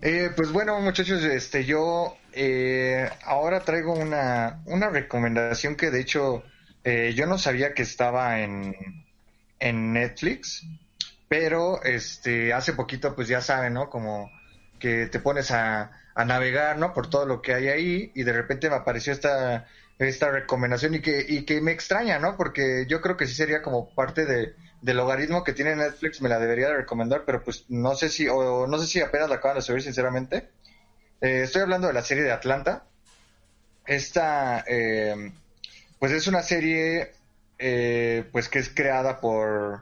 Eh, pues bueno, muchachos, este, yo eh, ahora traigo una, una recomendación que de hecho eh, yo no sabía que estaba en, en Netflix, pero este, hace poquito, pues ya saben, ¿no? Como que te pones a, a navegar, ¿no? Por todo lo que hay ahí y de repente me apareció esta, esta recomendación y que, y que me extraña, ¿no? Porque yo creo que sí sería como parte de, del logaritmo que tiene Netflix, me la debería de recomendar, pero pues no sé si, o no sé si apenas la acaban de subir, sinceramente. Eh, estoy hablando de la serie de Atlanta. Esta, eh, pues es una serie, eh, pues que es creada por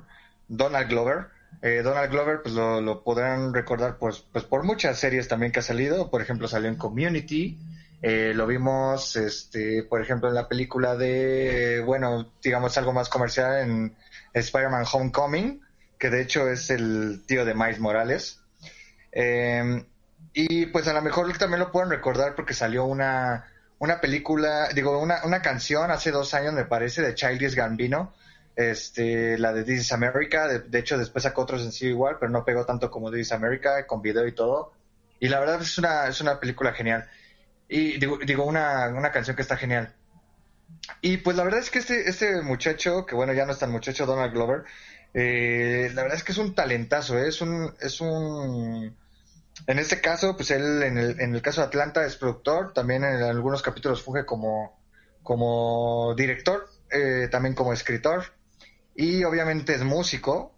Donald Glover. Eh, Donald Glover, pues lo, podrán recordar, pues, pues por muchas series también que ha salido. Por ejemplo, salió en Community. Lo vimos, este, por ejemplo, en la película de, bueno, digamos algo más comercial en Spider-Man Homecoming, que de hecho es el tío de Miles Morales. Eh, y pues a lo mejor también lo pueden recordar porque salió una, una película, digo, una, una canción hace dos años, me parece, de Childish Gambino, este, la de This is America. De, de hecho, después sacó otro sencillo igual, pero no pegó tanto como This is America, con video y todo. Y la verdad es una, es una película genial. Y digo, digo una, una canción que está genial. Y pues la verdad es que este, este muchacho, que bueno, ya no es tan muchacho, Donald Glover, eh, la verdad es que es un talentazo, ¿eh? es un, es un, en este caso, pues él en el, en el caso de Atlanta es productor, también en algunos capítulos funge como, como director, eh, también como escritor, y obviamente es músico,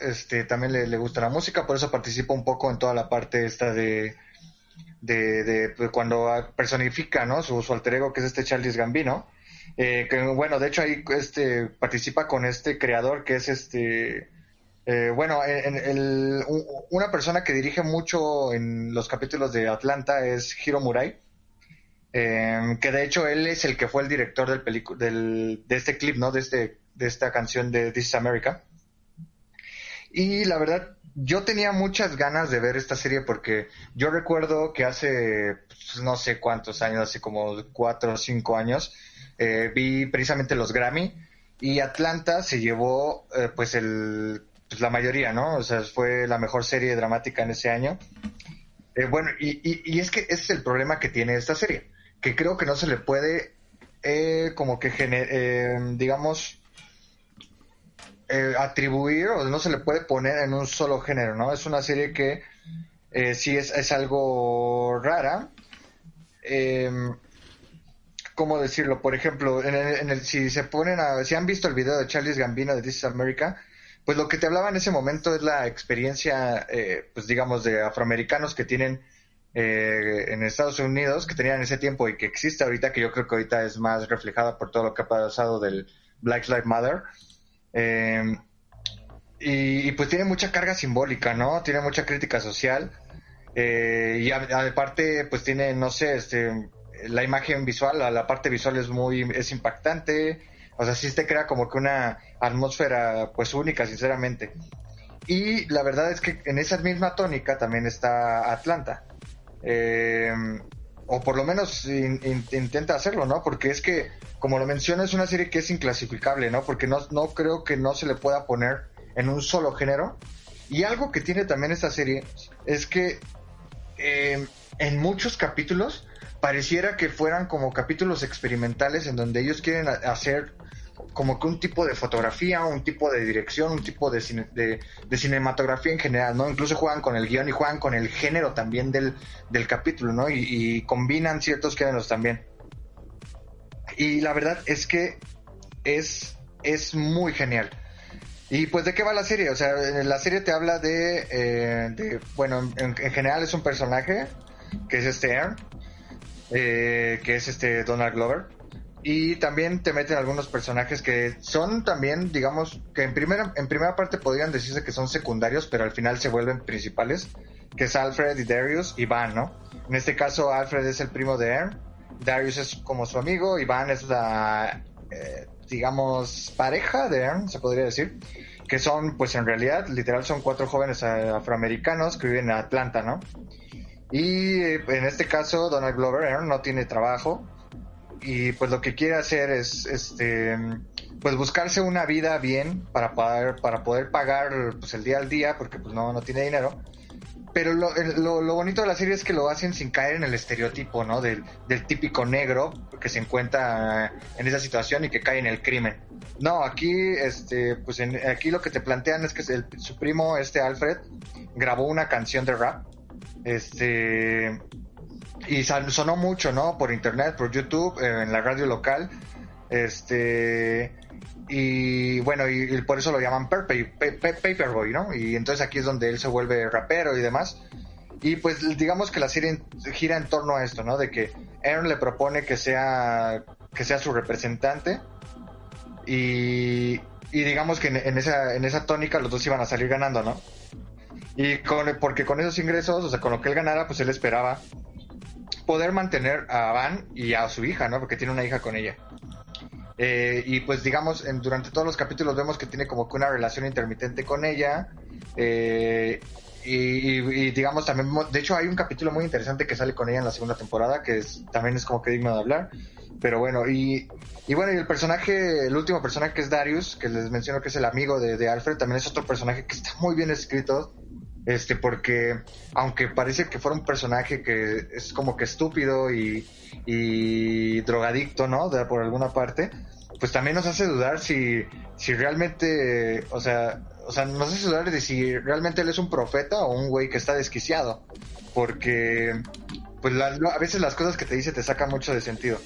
este, también le, le gusta la música, por eso participa un poco en toda la parte esta de, de, de, pues, cuando personifica, ¿no? Su, su alter ego, que es este Charles Gambino. Eh, que bueno, de hecho ahí este participa con este creador que es este eh, bueno, una persona que dirige mucho en los capítulos de Atlanta es Hiro Murai, eh, que de hecho él es el que fue el director del del, de este clip, ¿no? De, este, de esta canción de This is America. Y la verdad, yo tenía muchas ganas de ver esta serie porque yo recuerdo que hace pues, no sé cuántos años, hace como cuatro o cinco años, eh, vi precisamente los Grammy y Atlanta se llevó eh, pues el pues, la mayoría, ¿no? O sea, fue la mejor serie dramática en ese año. Eh, bueno, y, y, y es que ese es el problema que tiene esta serie, que creo que no se le puede eh, como que eh, digamos eh, atribuir o no se le puede poner en un solo género, ¿no? Es una serie que eh, sí es, es algo rara. Eh, ¿Cómo decirlo? Por ejemplo, en el, en el- si se ponen a, si han visto el video de Charles Gambino de This is America, pues lo que te hablaba en ese momento es la experiencia, eh, pues digamos, de afroamericanos que tienen eh, en Estados Unidos, que tenían en ese tiempo y que existe ahorita, que yo creo que ahorita es más reflejada por todo lo que ha pasado del Black Lives Matter. Eh, y, pues tiene mucha carga simbólica, ¿no? Tiene mucha crítica social. Eh, y aparte, pues tiene, no sé, este, la imagen visual, la, la parte visual es muy, es impactante. O sea, sí te crea como que una atmósfera, pues única, sinceramente. Y la verdad es que en esa misma tónica también está Atlanta. Eh, o por lo menos in- in- intenta hacerlo, ¿no? Porque es que, como lo menciono, es una serie que es inclasificable, ¿no? Porque no, no creo que no se le pueda poner en un solo género. Y algo que tiene también esta serie es que eh, en muchos capítulos pareciera que fueran como capítulos experimentales en donde ellos quieren hacer como que un tipo de fotografía, un tipo de dirección, un tipo de, cine- de, cinematografía en general, ¿no? Incluso juegan con el guion y juegan con el género también del, del capítulo, ¿no? Y, combinan ciertos géneros también. Y la verdad es que es, es muy genial. Y pues de qué va la serie, o sea, la serie te habla de, eh, bueno, en, en general es un personaje que es este Aaron, eh, que es este Donald Glover, Y también te meten algunos personajes que son también, digamos, que en primera, en primera parte podrían decirse que son secundarios, pero al final se vuelven principales, que es Alfred y Darius y ¿no? En este caso, Alfred es el primo de Ern, Darius es como su amigo y es la, eh, digamos, pareja de Ern, se podría decir, que son, pues en realidad, literal, son cuatro jóvenes afroamericanos que viven en Atlanta, ¿no? Y eh, en este caso, Donald Glover Ern no tiene trabajo y pues lo que quiere hacer es este pues buscarse una vida bien para poder para poder pagar pues el día al día porque pues no, no tiene dinero. Pero lo, lo, lo bonito de la serie es que lo hacen sin caer en el estereotipo no del, del típico negro que se encuentra en esa situación y que cae en el crimen. No aquí este pues en, aquí lo que te plantean es que el, su primo este Alfred grabó una canción de rap. Este y sonó mucho, ¿no? Por internet, por YouTube, eh, en la radio local. Este. Y bueno, y, por eso lo llaman Paper, Paperboy, ¿no? Y entonces aquí es donde él se vuelve rapero y demás. Y pues digamos que la serie gira en torno a esto, ¿no? De que Aaron le propone que sea, que sea su representante. Y, y digamos que en, en, esa, en esa tónica los dos iban a salir ganando, ¿no? Y con, porque con esos ingresos, o sea, con lo que él ganara, pues él esperaba poder mantener a Van y a su hija, ¿no? Porque tiene una hija con ella. Eh, y pues digamos, en, durante todos los capítulos vemos que tiene como que una relación intermitente con ella. Eh, y, digamos también, de hecho hay un capítulo muy interesante que sale con ella en la segunda temporada, que es, también es como que digno de hablar. Pero bueno, y, bueno, y el personaje, el último personaje que es Darius, que les menciono que es el amigo de Alfred, también es otro personaje que está muy bien escrito este porque aunque parece que fuera un personaje que es como que estúpido y, y drogadicto, ¿no? De, por alguna parte, pues también nos hace dudar si, si realmente, o sea, o sea, nos hace dudar de si realmente él es un profeta o un güey que está desquiciado, porque pues la, a veces las cosas que te dice te sacan mucho de sentido.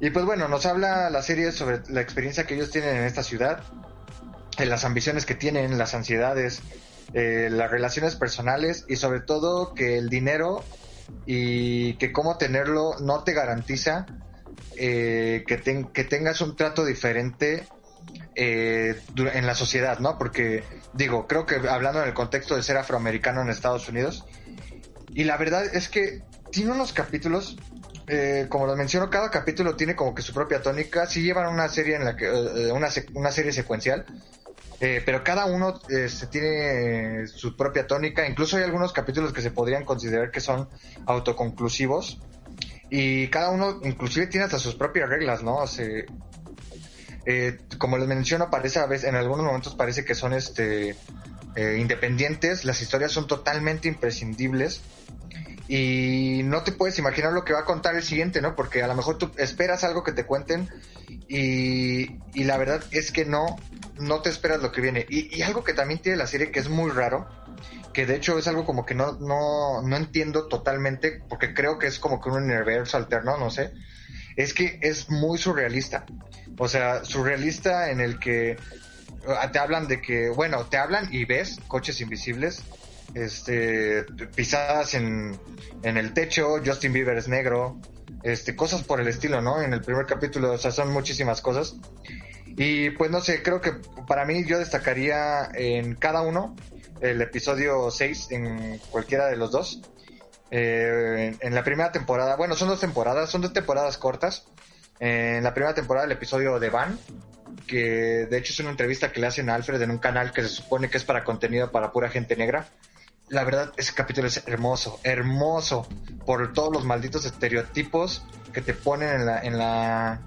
Y pues bueno, nos habla la serie sobre la experiencia que ellos tienen en esta ciudad, en las ambiciones que tienen, las ansiedades, eh, las relaciones personales y sobre todo que el dinero y que cómo tenerlo no te garantiza eh, que, ten, que, tengas un trato diferente eh, en la sociedad, ¿no? Porque digo, creo que hablando en el contexto de ser afroamericano en Estados Unidos, y la verdad es que tiene unos capítulos, eh, como lo menciono, cada capítulo tiene como que su propia tónica, sí llevan una serie en la que, eh, una, una serie secuencial, eh, pero cada uno este, tiene su propia tónica. Incluso hay algunos capítulos que se podrían considerar que son autoconclusivos. Y cada uno inclusive tiene hasta sus propias reglas, ¿no? O sea, eh, como les menciono, parece a veces, en algunos momentos parece que son este eh, independientes. Las historias son totalmente imprescindibles. Y no te puedes imaginar lo que va a contar el siguiente, ¿no? Porque a lo mejor tú esperas algo que te cuenten y, y la verdad es que no, no te esperas lo que viene. Y, y, algo que también tiene la serie que es muy raro, que de hecho es algo como que no, no, no entiendo totalmente, porque creo que es como que un universo alterno, no sé, es que es muy surrealista. O sea, surrealista en el que te hablan de que, bueno, te hablan y ves coches invisibles, este, pisadas en, en el techo, Justin Bieber es negro, este, cosas por el estilo, ¿no? En el primer capítulo, o sea, son muchísimas cosas. Y pues no sé, creo que para mí yo destacaría en cada uno el episodio 6 en cualquiera de los dos. Eh, en, la primera temporada, bueno, son dos temporadas, son dos temporadas cortas. Eh, en la primera temporada el episodio de Van, que de hecho es una entrevista que le hacen a Alfred en un canal que se supone que es para contenido para pura gente negra. La verdad, ese capítulo es hermoso, hermoso, por todos los malditos estereotipos que te ponen en la, en la,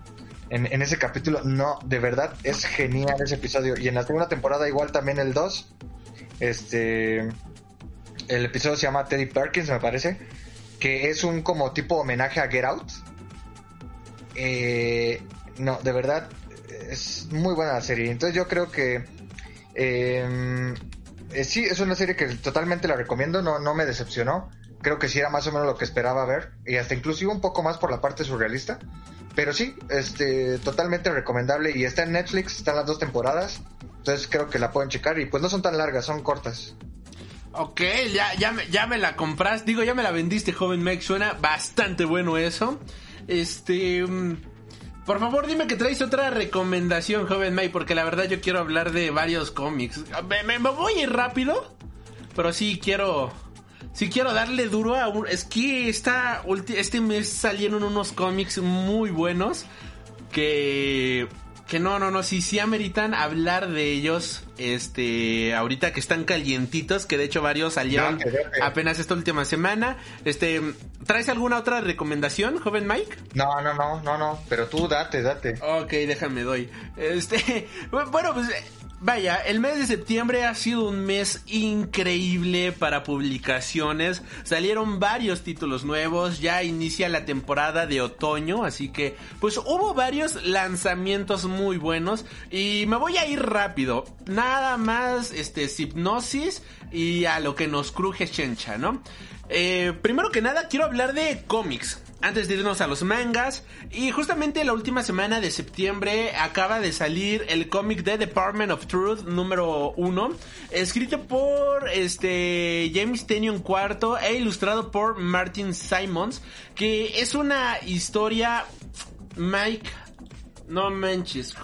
en, ese capítulo. No, de verdad es genial ese episodio. Y en la segunda temporada igual también el 2. Este el episodio se llama Teddy Perkins, me parece, que es un como tipo homenaje a Get Out. Eh, no, de verdad es muy buena la serie. Entonces yo creo que eh, eh, sí, es una serie que totalmente la recomiendo, no, no me decepcionó. Creo que sí era más o menos lo que esperaba ver. Y hasta inclusive un poco más por la parte surrealista. Pero sí, este, totalmente recomendable. Y está en Netflix, están las dos temporadas. Entonces creo que la pueden checar. Y pues no son tan largas, son cortas. Ok, ya, ya, me, ya me la compras. Digo, ya me la vendiste, joven Meg. Suena bastante bueno eso. Este. Por favor, dime que traes otra recomendación, joven May, porque la verdad yo quiero hablar de varios cómics. Me, me- me voy rápido, pero sí quiero... Sí quiero darle duro a un... Es que esta este mes salieron unos cómics muy buenos que... Que no, no, no, sí, sí ameritan hablar de ellos, este, ahorita que están calientitos, que de hecho varios salieron apenas esta última semana. Este, ¿traes alguna otra recomendación, joven Mike? No, no, no, no, no, pero tú date, date. Ok, déjame doy. Este, bueno, pues vaya, el mes de septiembre ha sido un mes increíble para publicaciones. Salieron varios títulos nuevos, ya inicia la temporada de otoño, así que pues hubo varios lanzamientos muy buenos y me voy a ir rápido. Nada más este hipnosis y a lo que nos cruje Chencha, ¿no? Eh, primero que nada quiero hablar de cómics. Antes de irnos a los mangas, y justamente la última semana de septiembre acaba de salir el cómic de Department of Truth número 1, escrito por este James Tennion IV e ilustrado por Martin Simons, que es una historia, Mike, no manches,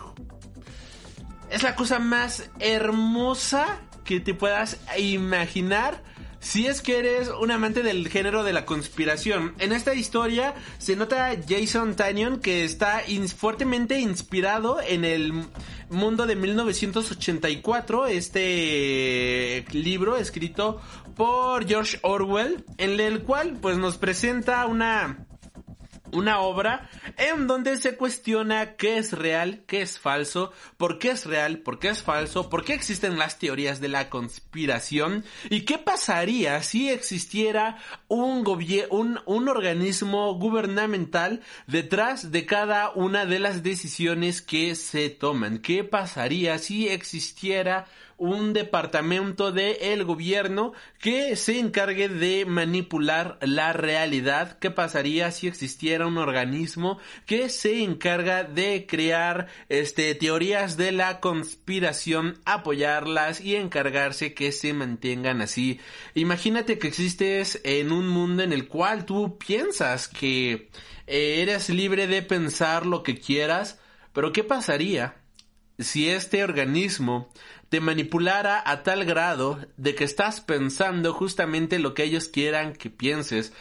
es la cosa más hermosa que te puedas imaginar. Si es que eres un amante del género de la conspiración, en esta historia se nota Jason Tannion que está fuertemente inspirado en el mundo de 1984, este libro escrito por George Orwell, en el cual pues nos presenta una una obra en donde se cuestiona qué es real, qué es falso, por qué es real, por qué es falso, por qué existen las teorías de la conspiración y qué pasaría si existiera un, un, un organismo gubernamental detrás de cada una de las decisiones que se toman. ¿Qué pasaría si existiera un departamento del gobierno que se encargue de manipular la realidad. ¿Qué pasaría si existiera un organismo que se encarga de crear este teorías de la conspiración, apoyarlas y encargarse que se mantengan así? Imagínate que existes en un mundo en el cual tú piensas que eh, eres libre de pensar lo que quieras, pero ¿qué pasaría si este organismo te manipulara a tal grado de que estás pensando justamente lo que ellos quieran que pienses,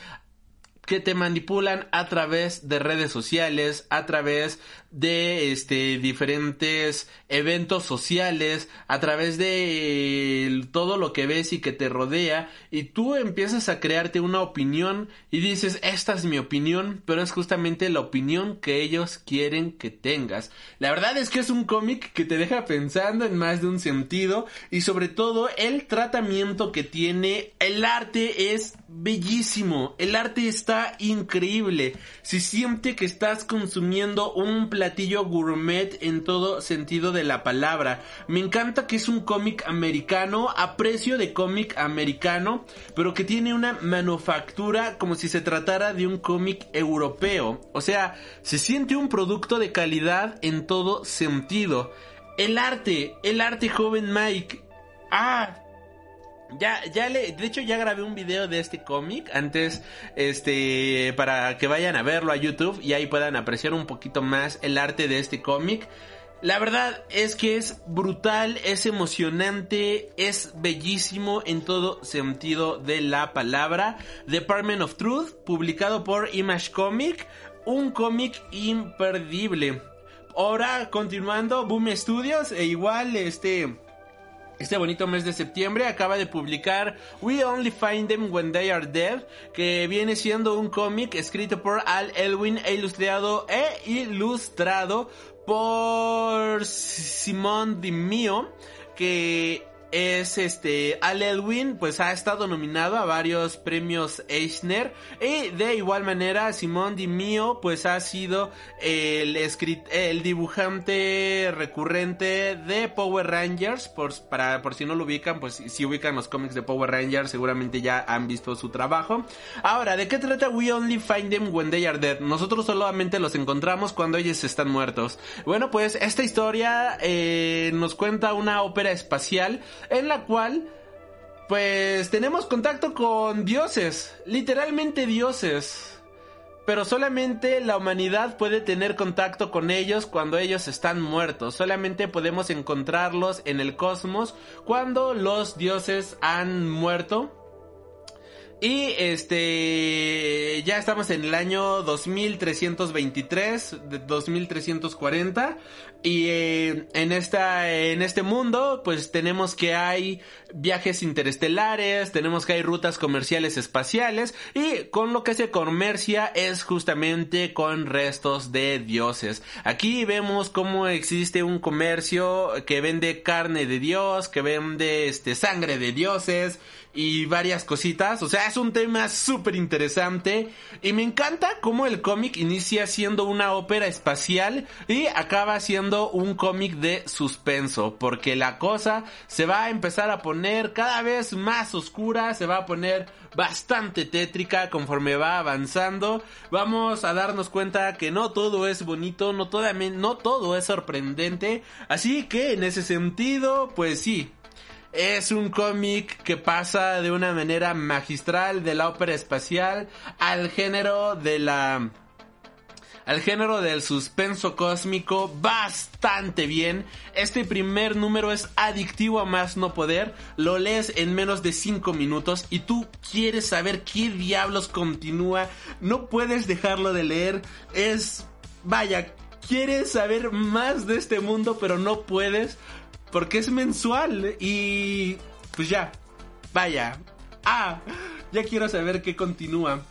que te manipulan a través de redes sociales, a través de este diferentes eventos sociales, a través de eh, todo lo que ves y que te rodea y tú empiezas a crearte una opinión y dices, "Esta es mi opinión", pero es justamente la opinión que ellos quieren que tengas. La verdad es que es un cómic que te deja pensando en más de un sentido y sobre todo el tratamiento que tiene, el arte es bellísimo, el arte está increíble, se siente que estás consumiendo un gourmet en todo sentido de la palabra. Me encanta que es un cómic americano, a precio de cómic americano, pero que tiene una manufactura como si se tratara de un cómic europeo. O sea, se siente un producto de calidad en todo sentido. El arte, el arte joven Mike. Ah, ya, ya le, de hecho ya grabé un video de este cómic antes, este, para que vayan a verlo a YouTube y ahí puedan apreciar un poquito más el arte de este cómic. La verdad es que es brutal, es emocionante, es bellísimo en todo sentido de la palabra. Department of Truth, publicado por Image Comic, un cómic imperdible. Ahora, continuando, Boom Studios, e igual, este, este bonito mes de septiembre acaba de publicar We Only Find Them When They Are Dead, que viene siendo un cómic escrito por Al Elwin e ilustrado e ilustrado por Simón Di Mio, que es este Al Elwin, pues ha estado nominado a varios premios Eisner. Y de igual manera Simón Di Mio pues ha sido el escrit el dibujante recurrente de Power Rangers. Por para por si no lo ubican pues si ubican los cómics de Power Rangers seguramente ya han visto su trabajo. Ahora de qué trata We Only Find Them When They Are Dead nosotros solamente los encontramos cuando ellos están muertos. Bueno pues esta historia eh, nos cuenta una ópera espacial en la cual pues tenemos contacto con dioses, literalmente dioses. pero solamente la humanidad puede tener contacto con ellos cuando ellos están muertos. Solamente podemos encontrarlos en el cosmos cuando los dioses han muerto. Y este ya estamos en el año 2323, de 2340 y eh, en esta en este mundo pues tenemos que hay viajes interestelares, tenemos que hay rutas comerciales espaciales y con lo que se comercia es justamente con restos de dioses. Aquí vemos cómo existe un comercio que vende carne de dios, que vende este sangre de dioses y varias cositas. O sea, es un tema súper interesante. Y me encanta cómo el cómic inicia siendo una ópera espacial y acaba siendo un cómic de suspenso. Porque la cosa se va a empezar a poner cada vez más oscura, se va a poner bastante tétrica conforme va avanzando. Vamos a darnos cuenta que no todo es bonito, no, no todo es sorprendente. Así que en ese sentido, pues sí, es un cómic que pasa de una manera magistral de la ópera espacial al género de la al género del suspenso cósmico bastante bien. Este primer número es adictivo a más no poder. Lo lees en menos de 5 minutos y tú quieres saber qué diablos continúa. No puedes dejarlo de leer. Es... Vaya, quieres saber más de este mundo pero no puedes porque es mensual y pues ya, vaya. Ah, ya quiero saber qué continúa.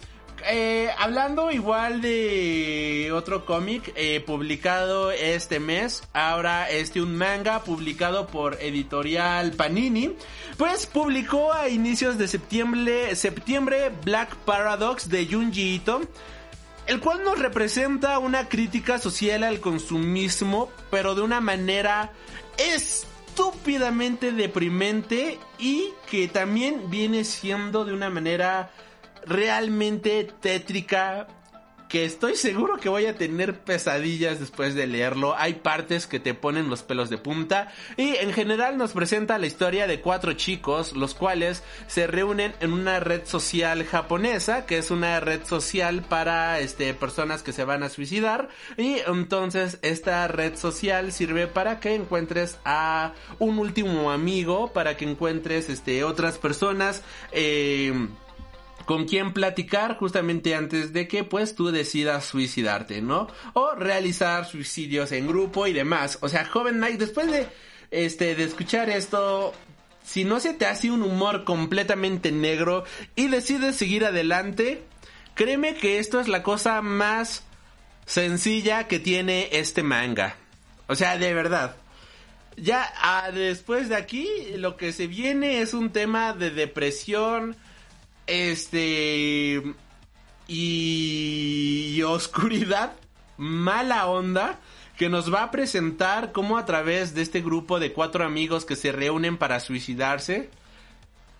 Eh, hablando igual de otro cómic eh, publicado este mes, ahora este un manga publicado por editorial Panini, pues publicó a inicios de septiembre, septiembre Black Paradox de Junji Ito, el cual nos representa una crítica social al consumismo, pero de una manera estúpidamente deprimente y que también viene siendo de una manera realmente tétrica que estoy seguro que voy a tener pesadillas después de leerlo. Hay partes que te ponen los pelos de punta y en general nos presenta la historia de cuatro chicos, los cuales se reúnen en una red social japonesa, que es una red social para este personas que se van a suicidar y entonces esta red social sirve para que encuentres a un último amigo, para que encuentres este otras personas eh, con quién platicar justamente antes de que pues tú decidas suicidarte, ¿no? O realizar suicidios en grupo y demás. O sea, joven Mike, después de este de escuchar esto, si no se te hace un humor completamente negro y decides seguir adelante, créeme que esto es la cosa más sencilla que tiene este manga. O sea, de verdad. Ya ah, después de aquí, lo que se viene es un tema de depresión, este. Y. Oscuridad. Mala onda. Que nos va a presentar cómo a través de este grupo de cuatro amigos que se reúnen para suicidarse.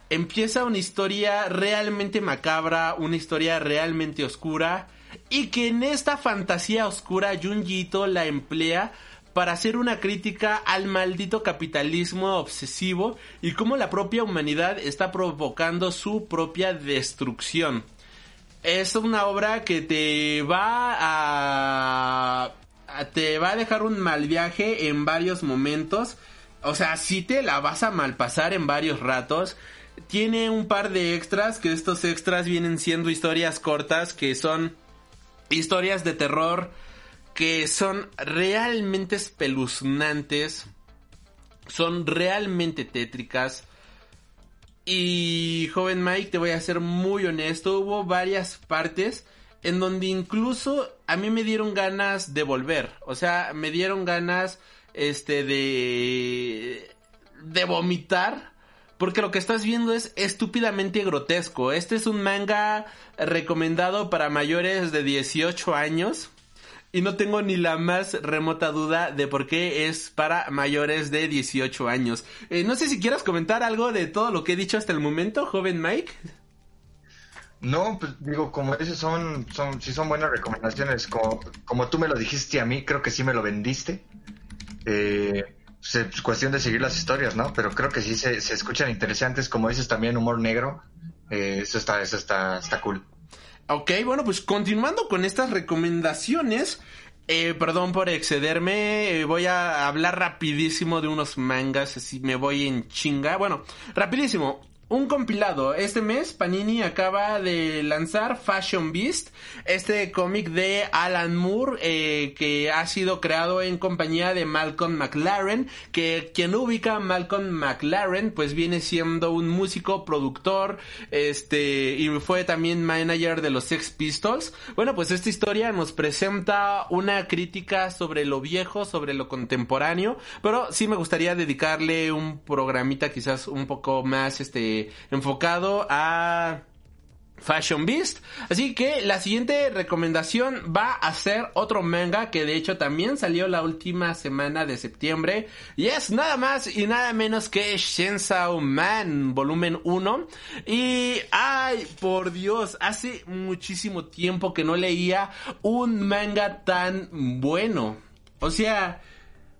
Empieza una historia realmente macabra. Una historia realmente oscura. Y que en esta fantasía oscura Junjito la emplea para hacer una crítica al maldito capitalismo obsesivo y cómo la propia humanidad está provocando su propia destrucción. Es una obra que te va a, te va a dejar un mal viaje en varios momentos. O sea, si te la vas a malpasar en varios ratos. Tiene un par de extras, que estos extras vienen siendo historias cortas, que son historias de terror que son realmente espeluznantes, son realmente tétricas. Y joven Mike, te voy a ser muy honesto, hubo varias partes en donde incluso a mí me dieron ganas de volver, o sea, me dieron ganas este de de vomitar porque lo que estás viendo es estúpidamente grotesco. Este es un manga recomendado para mayores de 18 años y no tengo ni la más remota duda de por qué es para mayores de 18 años. Eh, no sé si quieras comentar algo de todo lo que he dicho hasta el momento, joven Mike. No, pues digo, como dices, son, son, si son buenas recomendaciones. Como, como tú me lo dijiste a mí, creo que sí me lo vendiste. Eh, es cuestión de seguir las historias, ¿no? Pero creo que sí se, se escuchan interesantes, como dices también humor negro. Eh, eso está, eso está, está cool. Ok, bueno, pues continuando con estas recomendaciones, eh, perdón por excederme, eh, voy a hablar rapidísimo de unos mangas, así me voy en chinga. Bueno, rapidísimo. Un compilado. Este mes Panini acaba de lanzar Fashion Beast, este cómic de Alan Moore eh, que ha sido creado en compañía de Malcolm McLaren, que quien ubica Malcolm McLaren pues viene siendo un músico, productor, este y fue también manager de los Sex Pistols. Bueno, pues esta historia nos presenta una crítica sobre lo viejo, sobre lo contemporáneo, pero sí me gustaría dedicarle un programita quizás un poco más este enfocado a Fashion Beast. Así que la siguiente recomendación va a ser otro manga que de hecho también salió la última semana de septiembre. Y es nada más y nada menos que Shensao Man, volumen 1. Y, ay, por Dios, hace muchísimo tiempo que no leía un manga tan bueno. O sea,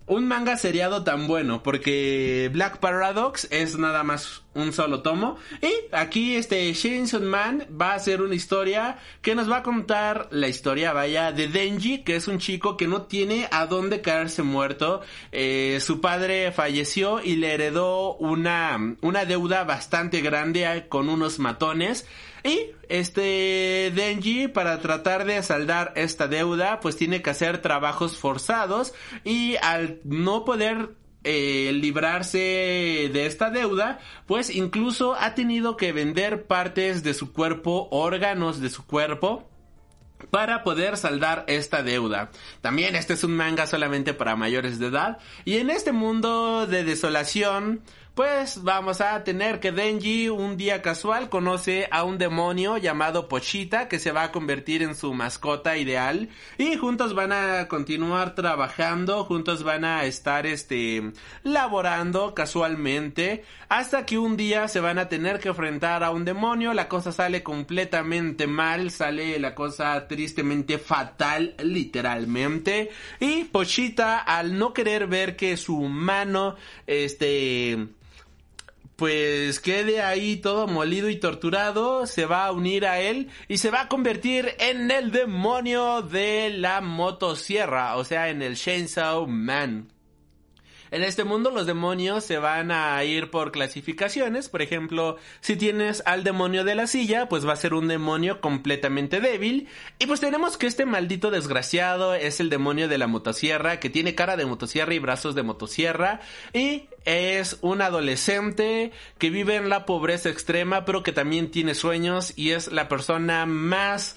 un manga seriado tan bueno, porque Black Paradox es nada más un solo tomo. Y aquí este Shinson Man va a hacer una historia que nos va a contar la historia, vaya, de Denji, que es un chico que no tiene a dónde caerse muerto. Eh, su padre falleció y le heredó una, una deuda bastante grande con unos matones. Y este Denji para tratar de saldar esta deuda pues tiene que hacer trabajos forzados y al no poder eh, librarse de esta deuda, pues incluso ha tenido que vender partes de su cuerpo, órganos de su cuerpo, para poder saldar esta deuda. También este es un manga solamente para mayores de edad. Y en este mundo de desolación, pues vamos a tener que Denji un día casual conoce a un demonio llamado Pochita que se va a convertir en su mascota ideal. Y juntos van a continuar trabajando, juntos van a estar este laborando casualmente hasta que un día se van a tener que enfrentar a un demonio, la cosa sale completamente mal, sale la cosa tristemente fatal literalmente. Y Pochita al no querer ver que su mano este pues quede ahí todo molido y torturado, se va a unir a él y se va a convertir en el demonio de la motosierra, o sea, en el Chainsaw Man. En este mundo los demonios se van a ir por clasificaciones. Por ejemplo, si tienes al demonio de la silla, pues va a ser un demonio completamente débil. Y pues tenemos que este maldito desgraciado es el demonio de la motosierra, que tiene cara de motosierra y brazos de motosierra. Y es un adolescente que vive en la pobreza extrema, pero que también tiene sueños y es la persona más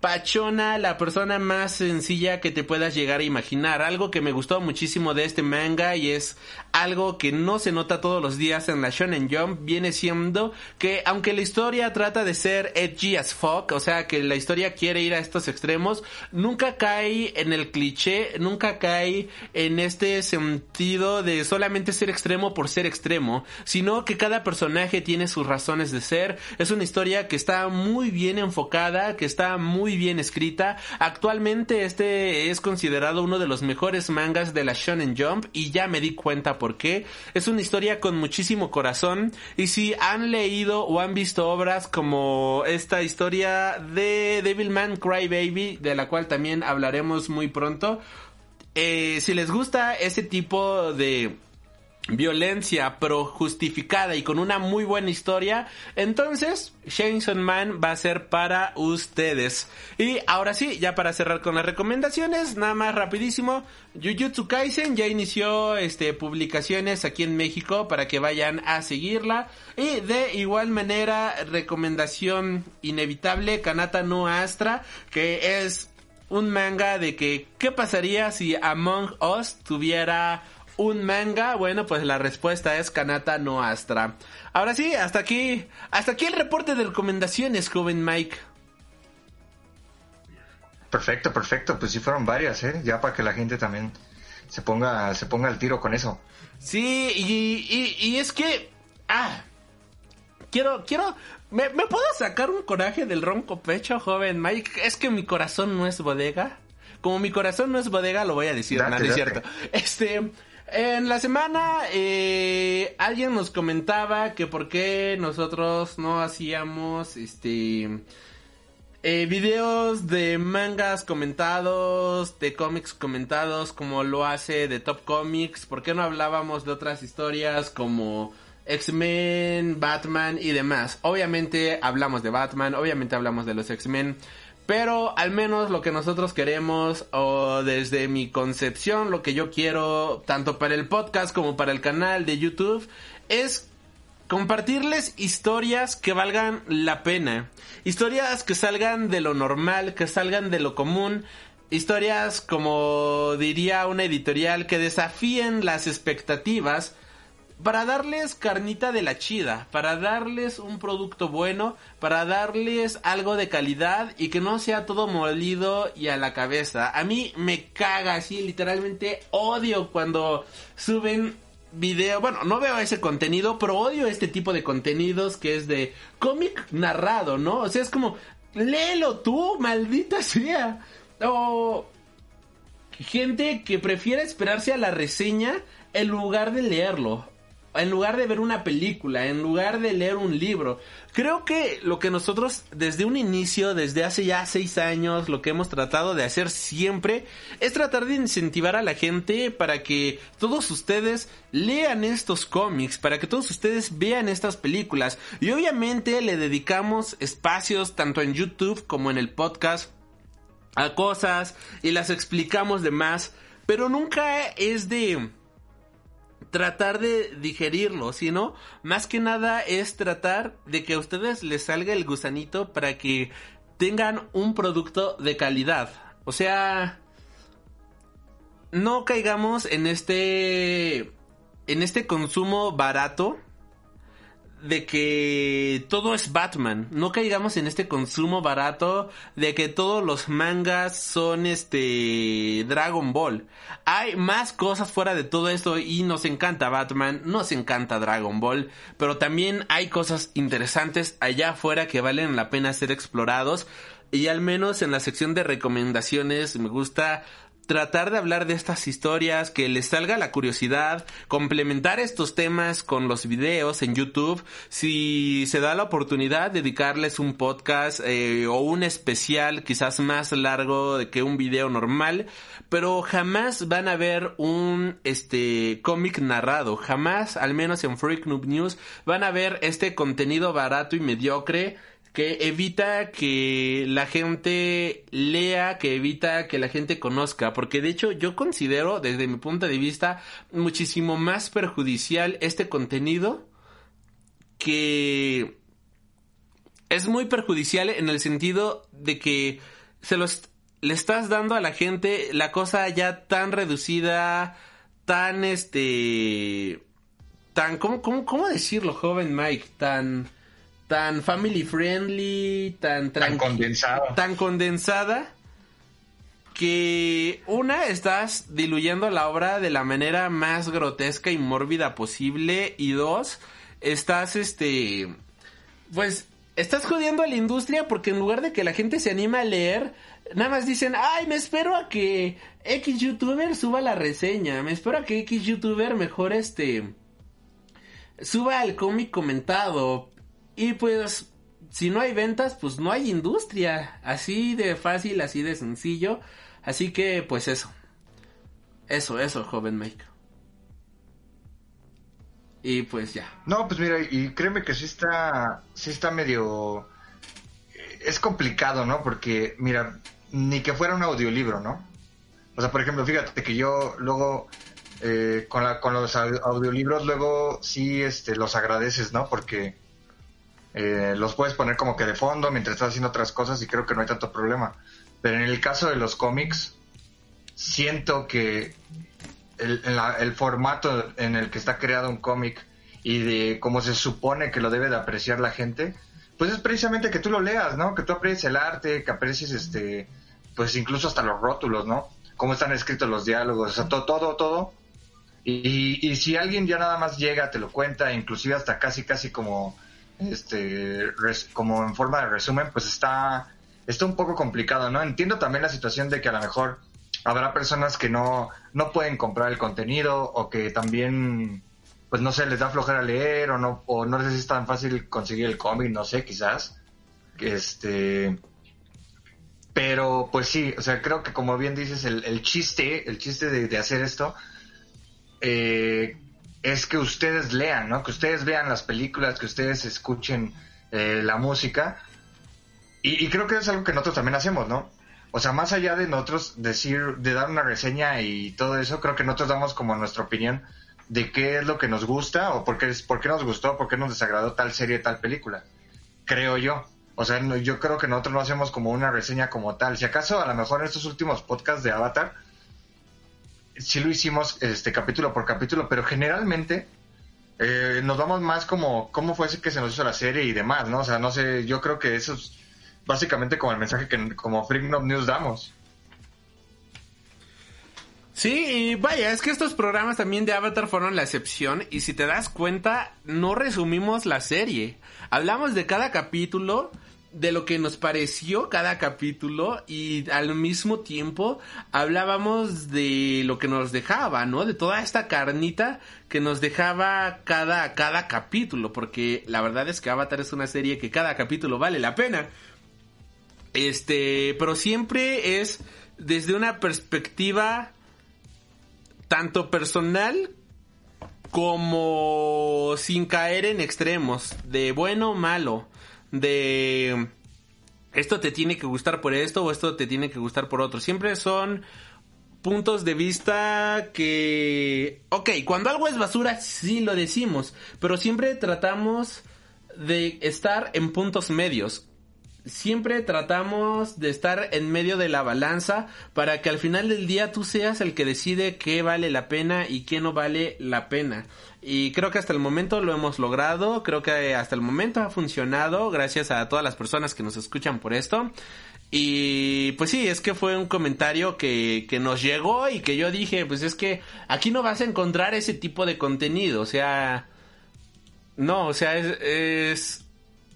Pachona, la persona más sencilla que te puedas llegar a imaginar. Algo que me gustó muchísimo de este manga y es algo que no se nota todos los días en la Shonen Jump viene siendo que aunque la historia trata de ser edgy as fuck, o sea que la historia quiere ir a estos extremos, nunca cae en el cliché, nunca cae en este sentido de solamente ser extremo por ser extremo, sino que cada personaje tiene sus razones de ser. Es una historia que está muy bien enfocada, que está muy bien escrita. Actualmente este es considerado uno de los mejores mangas de la Shonen Jump y ya me di cuenta por qué. Es una historia con muchísimo corazón y si han leído o han visto obras como esta historia de Devilman Crybaby, de la cual también hablaremos muy pronto, eh, si les gusta ese tipo de violencia pero justificada y con una muy buena historia, entonces Chainsaw Man va a ser para ustedes. Y ahora sí, ya para cerrar con las recomendaciones, nada más rapidísimo, Jujutsu Kaisen ya inició este publicaciones aquí en México para que vayan a seguirla y de igual manera recomendación inevitable Kanata no Astra, que es un manga de que qué pasaría si Among Us tuviera un manga? Bueno, pues la respuesta es Kanata no Astra. Ahora sí, hasta aquí, hasta aquí el reporte de recomendaciones, joven Mike. Perfecto, perfecto. Pues sí fueron varias, ¿eh? Ya para que la gente también se ponga, se ponga al tiro con eso. Sí, y, y, es que... Ah, quiero, quiero... ¿me, ¿Me puedo sacar un coraje del ronco pecho, joven Mike? Es que mi corazón no es bodega. Como mi corazón no es bodega, lo voy a decir, no, es cierto. Este... En la semana eh, alguien nos comentaba que por qué nosotros no hacíamos este eh, videos de mangas comentados, de cómics comentados, como lo hace de Top Comics. ¿Por qué no hablábamos de otras historias como X-Men, Batman y demás? Obviamente hablamos de Batman, obviamente hablamos de los X-Men. Pero al menos lo que nosotros queremos, o desde mi concepción, lo que yo quiero, tanto para el podcast como para el canal de YouTube, es compartirles historias que valgan la pena. Historias que salgan de lo normal, que salgan de lo común. Historias, como diría una editorial, que desafíen las expectativas para darles carnita de la chida, para darles un producto bueno, para darles algo de calidad y que no sea todo molido y a la cabeza. A mí me caga así, literalmente odio cuando suben video, bueno, no veo ese contenido, pero odio este tipo de contenidos que es de cómic narrado, ¿no? O sea, es como, léelo tú, maldita sea. O gente que prefiere esperarse a la reseña en lugar de leerlo en lugar de ver una película, en lugar de leer un libro. Creo que lo que nosotros desde un inicio, desde hace ya seis años, lo que hemos tratado de hacer siempre es tratar de incentivar a la gente para que todos ustedes lean estos cómics, para que todos ustedes vean estas películas. Y obviamente le dedicamos espacios tanto en YouTube como en el podcast a cosas y las explicamos de más, pero nunca es de tratar de digerirlo, sino más que nada es tratar de que a ustedes les salga el gusanito para que tengan un producto de calidad. O sea, no caigamos en este en este consumo barato de que todo es Batman. No caigamos en este consumo barato de que todos los mangas son este Dragon Ball. Hay más cosas fuera de todo esto y nos encanta Batman, nos encanta Dragon Ball, pero también hay cosas interesantes allá afuera que valen la pena ser explorados. Y al menos en la sección de recomendaciones me gusta tratar de hablar de estas historias, que les salga la curiosidad, complementar estos temas con los videos en YouTube, si se da la oportunidad, dedicarles un podcast eh, o un especial quizás más largo que un video normal, pero jamás van a ver un este cómic narrado, jamás, al menos en Freak Noob News, van a ver este contenido barato y mediocre que evita que la gente lea, que evita que la gente conozca, porque de hecho yo considero desde mi punto de vista muchísimo más perjudicial este contenido que es muy perjudicial en el sentido de que se los le estás dando a la gente la cosa ya tan reducida, tan este tan cómo cómo cómo decirlo, joven Mike, tan tan family friendly, tan, tan condensada. Tan condensada que una estás diluyendo la obra de la manera más grotesca y mórbida posible y dos estás este pues estás jodiendo a la industria porque en lugar de que la gente se anime a leer nada más dicen ay me espero a que X youtuber suba la reseña me espero a que X youtuber mejor este suba el cómic comentado y pues, si no hay ventas, pues no hay industria. Así de fácil, así de sencillo. Así que, pues eso. Eso, eso, joven Mike. Y pues ya. No, pues mira, y créeme que sí está, sí está medio... Es complicado, ¿no? Porque, mira, ni que fuera un audiolibro, ¿no? O sea, por ejemplo, fíjate que yo luego eh, con, la, con los audiolibros luego sí este, los agradeces, ¿no? Porque eh, los puedes poner como que de fondo mientras estás haciendo otras cosas y creo que no hay tanto problema. Pero en el caso de los cómics, siento que el, formato en el que está creado un cómic y de cómo se supone que lo debe de apreciar la gente, pues es precisamente que tú lo leas, ¿no? Que tú aprecies el arte, que aprecies este, pues incluso hasta los rótulos, ¿no? Cómo están escritos los diálogos, o sea, todo, todo, todo. Y, y si alguien ya nada más llega, te lo cuenta, inclusive hasta casi, casi como este, como en forma de resumen, pues está, está un poco complicado, ¿no? Entiendo también la situación de que a lo mejor habrá personas que no, no pueden comprar el contenido o que también, pues no sé, les da flojera leer o no, o no les es tan fácil conseguir el cómic, no sé, quizás. Este, Pero pues sí, o sea, creo que como bien dices, el, el chiste, el chiste de, de hacer esto, eh, es que ustedes lean, ¿no? Que ustedes vean las películas, que ustedes escuchen eh, la música. Y, creo que es algo que nosotros también hacemos, ¿no? O sea, más allá de nosotros decir, de dar una reseña y todo eso, creo que nosotros damos como nuestra opinión de qué es lo que nos gusta o por qué, por qué nos gustó, por qué nos desagradó tal serie, tal película. Creo yo. O sea, no- yo creo que nosotros no hacemos como una reseña como tal. Si acaso, a lo mejor en estos últimos podcasts de Avatar, sí lo hicimos este capítulo por capítulo, pero generalmente eh, nos vamos más como cómo fue ese que se nos hizo la serie y demás, ¿no? O sea, no sé, yo creo que eso es básicamente como el mensaje que como Freak News damos. Sí, y vaya, es que estos programas también de Avatar fueron la excepción y si te das cuenta, no resumimos la serie. Hablamos de cada capítulo, de lo que nos pareció cada capítulo y al mismo tiempo hablábamos de lo que nos dejaba, ¿no? De toda esta carnita que nos dejaba cada, cada capítulo, porque la verdad es que Avatar es una serie que cada capítulo vale la pena. Este, pero siempre es desde una perspectiva tanto personal como sin caer en extremos, de bueno o malo, de esto te tiene que gustar por esto o esto te tiene que gustar por otro. Siempre son puntos de vista que... Ok, cuando algo es basura sí lo decimos, pero siempre tratamos de estar en puntos medios. Siempre tratamos de estar en medio de la balanza para que al final del día tú seas el que decide qué vale la pena y qué no vale la pena. Y creo que hasta el momento lo hemos logrado, creo que hasta el momento ha funcionado gracias a todas las personas que nos escuchan por esto. Y pues sí, es que fue un comentario que, que nos llegó y que yo dije, pues es que aquí no vas a encontrar ese tipo de contenido, o sea... No, o sea, es...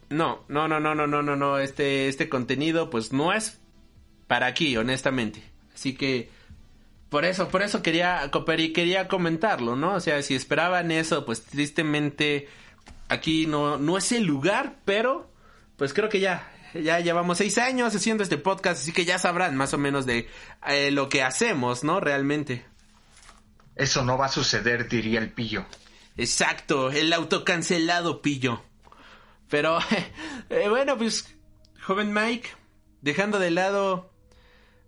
no, no, no, no, no, no, no, no, este, este contenido pues no es para aquí, honestamente. Así que por eso, por eso quería, Coperi, quería comentarlo, ¿no? O sea, si esperaban eso, pues tristemente aquí no, no es el lugar, pero pues creo que ya, ya llevamos seis años haciendo este podcast, así que ya sabrán más o menos de eh, lo que hacemos, ¿no? Realmente. Eso no va a suceder, diría el pillo. Exacto, el autocancelado pillo. Pero, eh, bueno, pues, joven Mike, dejando de lado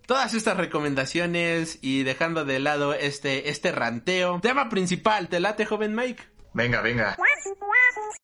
todas estas recomendaciones y dejando de lado este, este ranteo. Tema principal, ¿te late, joven Mike? Venga, venga.